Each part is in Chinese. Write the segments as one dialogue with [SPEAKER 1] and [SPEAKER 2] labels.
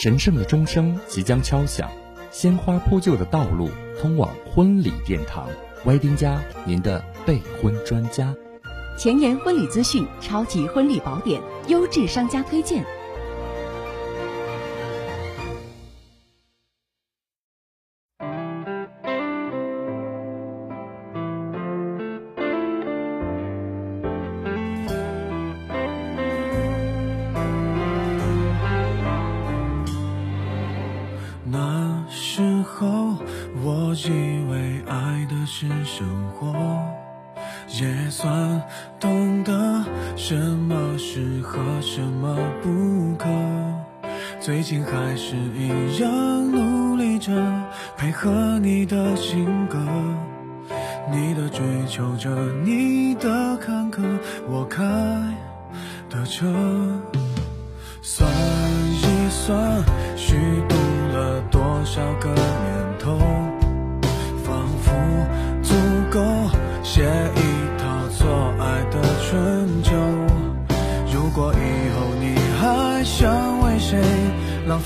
[SPEAKER 1] 神圣的钟声即将敲响，鲜花铺就的道路通往婚礼殿堂。歪丁家，您的备婚专家。
[SPEAKER 2] 前沿婚礼资讯，超级婚礼宝典，优质商家推荐。
[SPEAKER 3] 也算懂得什么适合，什么不可。最近还是一样努力着配合你的性格，你的追求着，你的坎坷，我开的车。算一算，虚度了多少个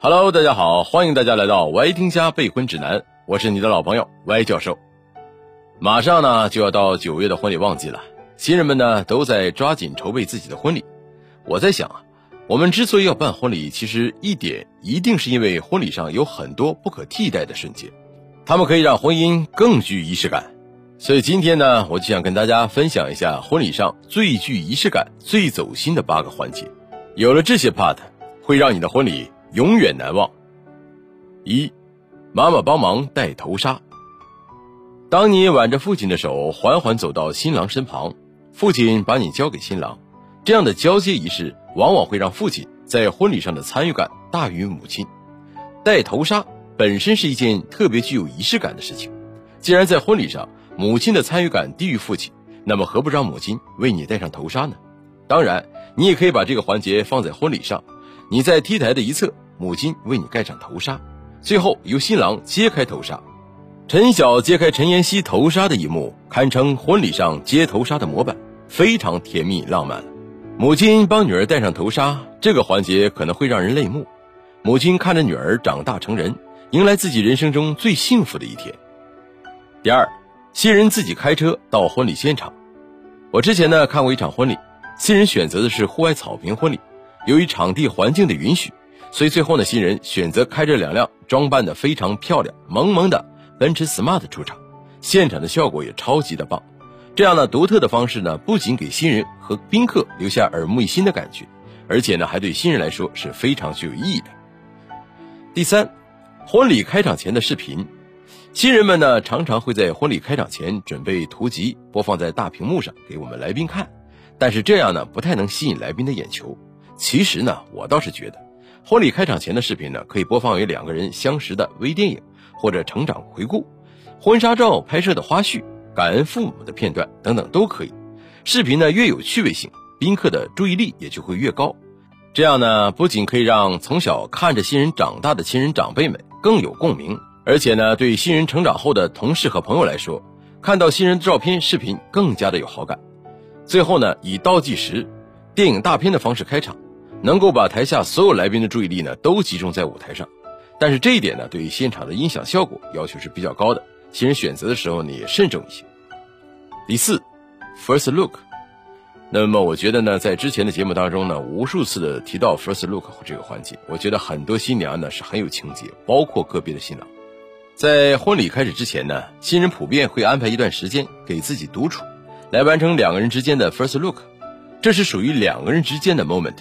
[SPEAKER 4] Hello，大家好，欢迎大家来到 Y 听家备婚指南，我是你的老朋友 Y 教授。马上呢就要到九月的婚礼旺季了，新人们呢都在抓紧筹备自己的婚礼。我在想啊，我们之所以要办婚礼，其实一点一定是因为婚礼上有很多不可替代的瞬间，他们可以让婚姻更具仪式感。所以今天呢，我就想跟大家分享一下婚礼上最具仪式感、最走心的八个环节。有了这些 part，会让你的婚礼。永远难忘。一，妈妈帮忙戴头纱。当你挽着父亲的手缓缓走到新郎身旁，父亲把你交给新郎，这样的交接仪式往往会让父亲在婚礼上的参与感大于母亲。戴头纱本身是一件特别具有仪式感的事情，既然在婚礼上母亲的参与感低于父亲，那么何不让母亲为你戴上头纱呢？当然，你也可以把这个环节放在婚礼上。你在 T 台的一侧，母亲为你盖上头纱，最后由新郎揭开头纱。陈晓揭开陈妍希头纱的一幕，堪称婚礼上揭头纱的模板，非常甜蜜浪漫。母亲帮女儿戴上头纱，这个环节可能会让人泪目。母亲看着女儿长大成人，迎来自己人生中最幸福的一天。第二，新人自己开车到婚礼现场。我之前呢看过一场婚礼，新人选择的是户外草坪婚礼。由于场地环境的允许，所以最后呢，新人选择开着两辆装扮的非常漂亮、萌萌的奔驰 Smart 出场，现场的效果也超级的棒。这样呢，独特的方式呢，不仅给新人和宾客留下耳目一新的感觉，而且呢，还对新人来说是非常具有意义的。第三，婚礼开场前的视频，新人们呢，常常会在婚礼开场前准备图集，播放在大屏幕上给我们来宾看，但是这样呢，不太能吸引来宾的眼球。其实呢，我倒是觉得，婚礼开场前的视频呢，可以播放为两个人相识的微电影，或者成长回顾、婚纱照拍摄的花絮、感恩父母的片段等等都可以。视频呢越有趣味性，宾客的注意力也就会越高。这样呢，不仅可以让从小看着新人长大的亲人长辈们更有共鸣，而且呢，对新人成长后的同事和朋友来说，看到新人的照片、视频更加的有好感。最后呢，以倒计时、电影大片的方式开场。能够把台下所有来宾的注意力呢都集中在舞台上。但是这一点呢，对于现场的音响效果要求是比较高的，新人选择的时候呢也慎重一些。第四，first look。那么我觉得呢，在之前的节目当中呢，无数次的提到 first look 这个环节，我觉得很多新娘呢是很有情节，包括个别的新郎。在婚礼开始之前呢，新人普遍会安排一段时间给自己独处，来完成两个人之间的 first look。这是属于两个人之间的 moment，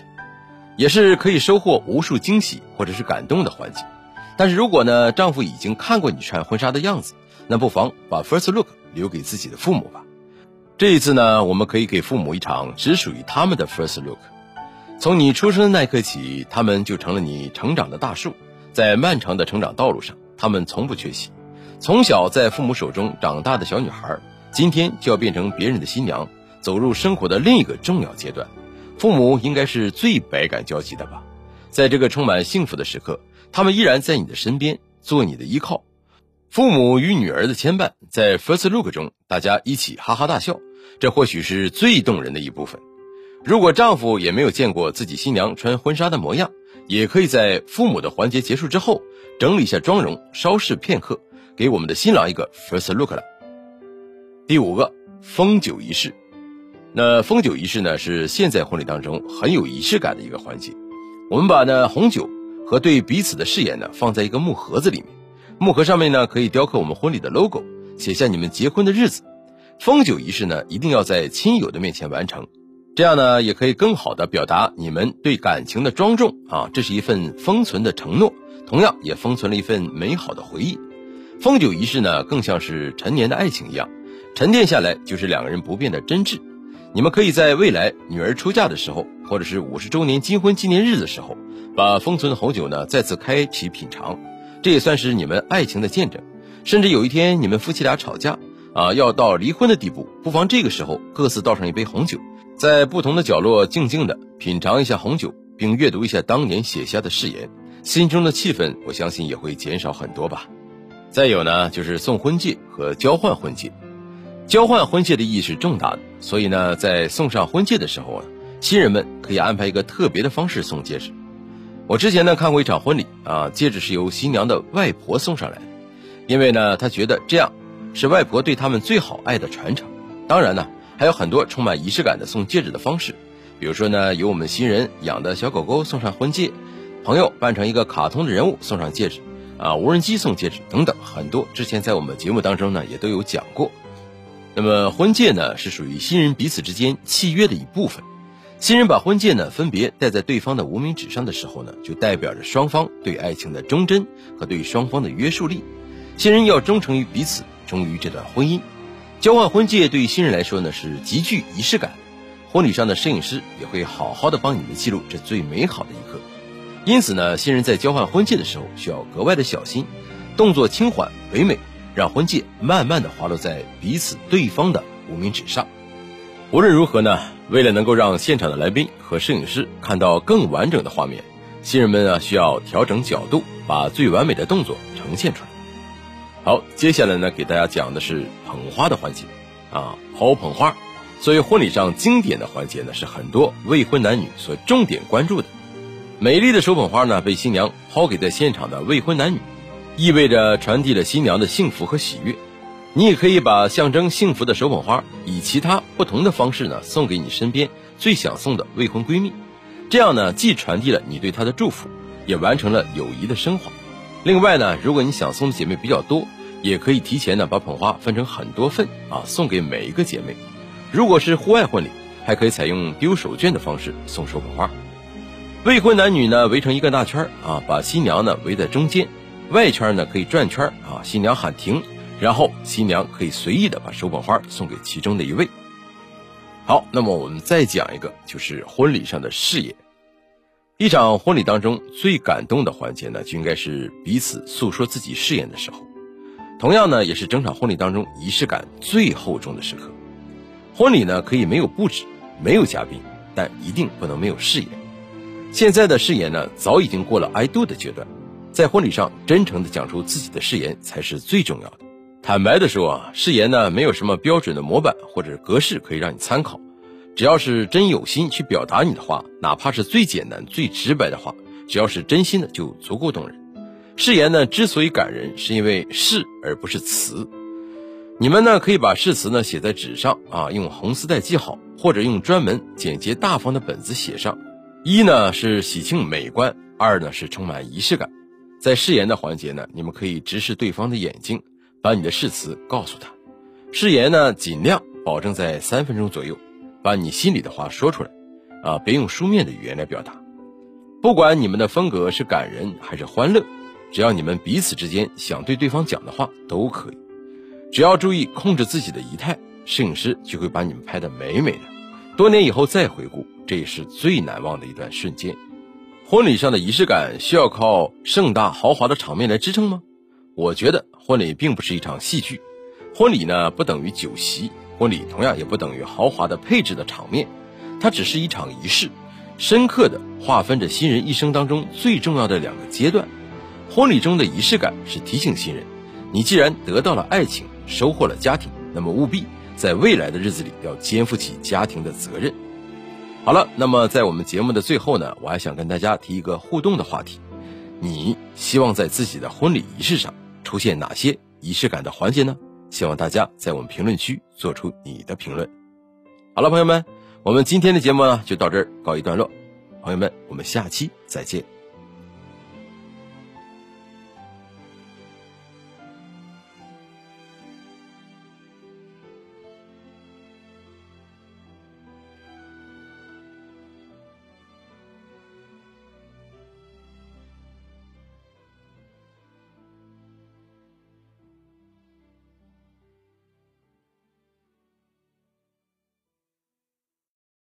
[SPEAKER 4] 也是可以收获无数惊喜或者是感动的环节。但是如果呢，丈夫已经看过你穿婚纱的样子，那不妨把 first look 留给自己的父母吧。这一次呢，我们可以给父母一场只属于他们的 first look。从你出生的那一刻起，他们就成了你成长的大树，在漫长的成长道路上，他们从不缺席。从小在父母手中长大的小女孩，今天就要变成别人的新娘，走入生活的另一个重要阶段。父母应该是最百感交集的吧？在这个充满幸福的时刻，他们依然在你的身边，做你的依靠。父母与女儿的牵绊，在 first look 中，大家一起哈哈大笑。这或许是最动人的一部分。如果丈夫也没有见过自己新娘穿婚纱的模样，也可以在父母的环节结束之后，整理一下妆容，稍事片刻，给我们的新郎一个 first look 了。第五个，封酒仪式。那封酒仪式呢，是现在婚礼当中很有仪式感的一个环节。我们把呢红酒和对彼此的誓言呢放在一个木盒子里面，木盒上面呢可以雕刻我们婚礼的 logo，写下你们结婚的日子。封酒仪式呢，一定要在亲友的面前完成，这样呢，也可以更好的表达你们对感情的庄重啊。这是一份封存的承诺，同样也封存了一份美好的回忆。封酒仪式呢，更像是陈年的爱情一样，沉淀下来就是两个人不变的真挚。你们可以在未来女儿出嫁的时候，或者是五十周年金婚纪念日的时候，把封存的红酒呢再次开启品尝，这也算是你们爱情的见证。甚至有一天你们夫妻俩吵架。啊，要到离婚的地步，不妨这个时候各自倒上一杯红酒，在不同的角落静静的品尝一下红酒，并阅读一下当年写下的誓言，心中的气氛，我相信也会减少很多吧。再有呢，就是送婚戒和交换婚戒。交换婚戒的意义是重大的，所以呢，在送上婚戒的时候啊，新人们可以安排一个特别的方式送戒指。我之前呢看过一场婚礼啊，戒指是由新娘的外婆送上来的，因为呢，她觉得这样。是外婆对他们最好爱的传承。当然呢，还有很多充满仪式感的送戒指的方式，比如说呢，由我们新人养的小狗狗送上婚戒，朋友扮成一个卡通的人物送上戒指，啊，无人机送戒指等等，很多之前在我们节目当中呢也都有讲过。那么婚戒呢是属于新人彼此之间契约的一部分，新人把婚戒呢分别戴在对方的无名指上的时候呢，就代表着双方对爱情的忠贞和对双方的约束力。新人要忠诚于彼此。忠于这段婚姻，交换婚戒对于新人来说呢是极具仪式感。婚礼上的摄影师也会好好的帮你们记录这最美好的一刻。因此呢，新人在交换婚戒的时候需要格外的小心，动作轻缓唯美，让婚戒慢慢的滑落在彼此对方的无名指上。无论如何呢，为了能够让现场的来宾和摄影师看到更完整的画面，新人们啊需要调整角度，把最完美的动作呈现出来。好，接下来呢，给大家讲的是捧花的环节，啊，抛捧花，作为婚礼上经典的环节呢，是很多未婚男女所重点关注的。美丽的手捧花呢，被新娘抛给在现场的未婚男女，意味着传递了新娘的幸福和喜悦。你也可以把象征幸福的手捧花，以其他不同的方式呢，送给你身边最想送的未婚闺蜜，这样呢，既传递了你对她的祝福，也完成了友谊的升华。另外呢，如果你想送的姐妹比较多，也可以提前呢把捧花分成很多份啊，送给每一个姐妹。如果是户外婚礼，还可以采用丢手绢的方式送手捧花。未婚男女呢围成一个大圈啊，把新娘呢围在中间，外圈呢可以转圈啊。新娘喊停，然后新娘可以随意的把手捧花送给其中的一位。好，那么我们再讲一个，就是婚礼上的誓言。一场婚礼当中最感动的环节呢，就应该是彼此诉说自己誓言的时候。同样呢，也是整场婚礼当中仪式感最厚重的时刻。婚礼呢可以没有布置，没有嘉宾，但一定不能没有誓言。现在的誓言呢，早已经过了 I do 的阶段，在婚礼上真诚的讲出自己的誓言才是最重要的。坦白的说啊，誓言呢没有什么标准的模板或者格式可以让你参考，只要是真有心去表达你的话，哪怕是最简单、最直白的话，只要是真心的，就足够动人。誓言呢，之所以感人，是因为誓而不是词。你们呢，可以把誓词呢写在纸上啊，用红丝带系好，或者用专门简洁大方的本子写上。一呢是喜庆美观，二呢是充满仪式感。在誓言的环节呢，你们可以直视对方的眼睛，把你的誓词告诉他。誓言呢，尽量保证在三分钟左右。把你心里的话说出来，啊，别用书面的语言来表达。不管你们的风格是感人还是欢乐，只要你们彼此之间想对对方讲的话都可以。只要注意控制自己的仪态，摄影师就会把你们拍得美美的。多年以后再回顾，这也是最难忘的一段瞬间。婚礼上的仪式感需要靠盛大豪华的场面来支撑吗？我觉得婚礼并不是一场戏剧，婚礼呢不等于酒席。婚礼同样也不等于豪华的配置的场面，它只是一场仪式，深刻的划分着新人一生当中最重要的两个阶段。婚礼中的仪式感是提醒新人，你既然得到了爱情，收获了家庭，那么务必在未来的日子里要肩负起家庭的责任。好了，那么在我们节目的最后呢，我还想跟大家提一个互动的话题：你希望在自己的婚礼仪式上出现哪些仪式感的环节呢？希望大家在我们评论区做出你的评论。好了，朋友们，我们今天的节目呢就到这儿告一段落。朋友们，我们下期再见。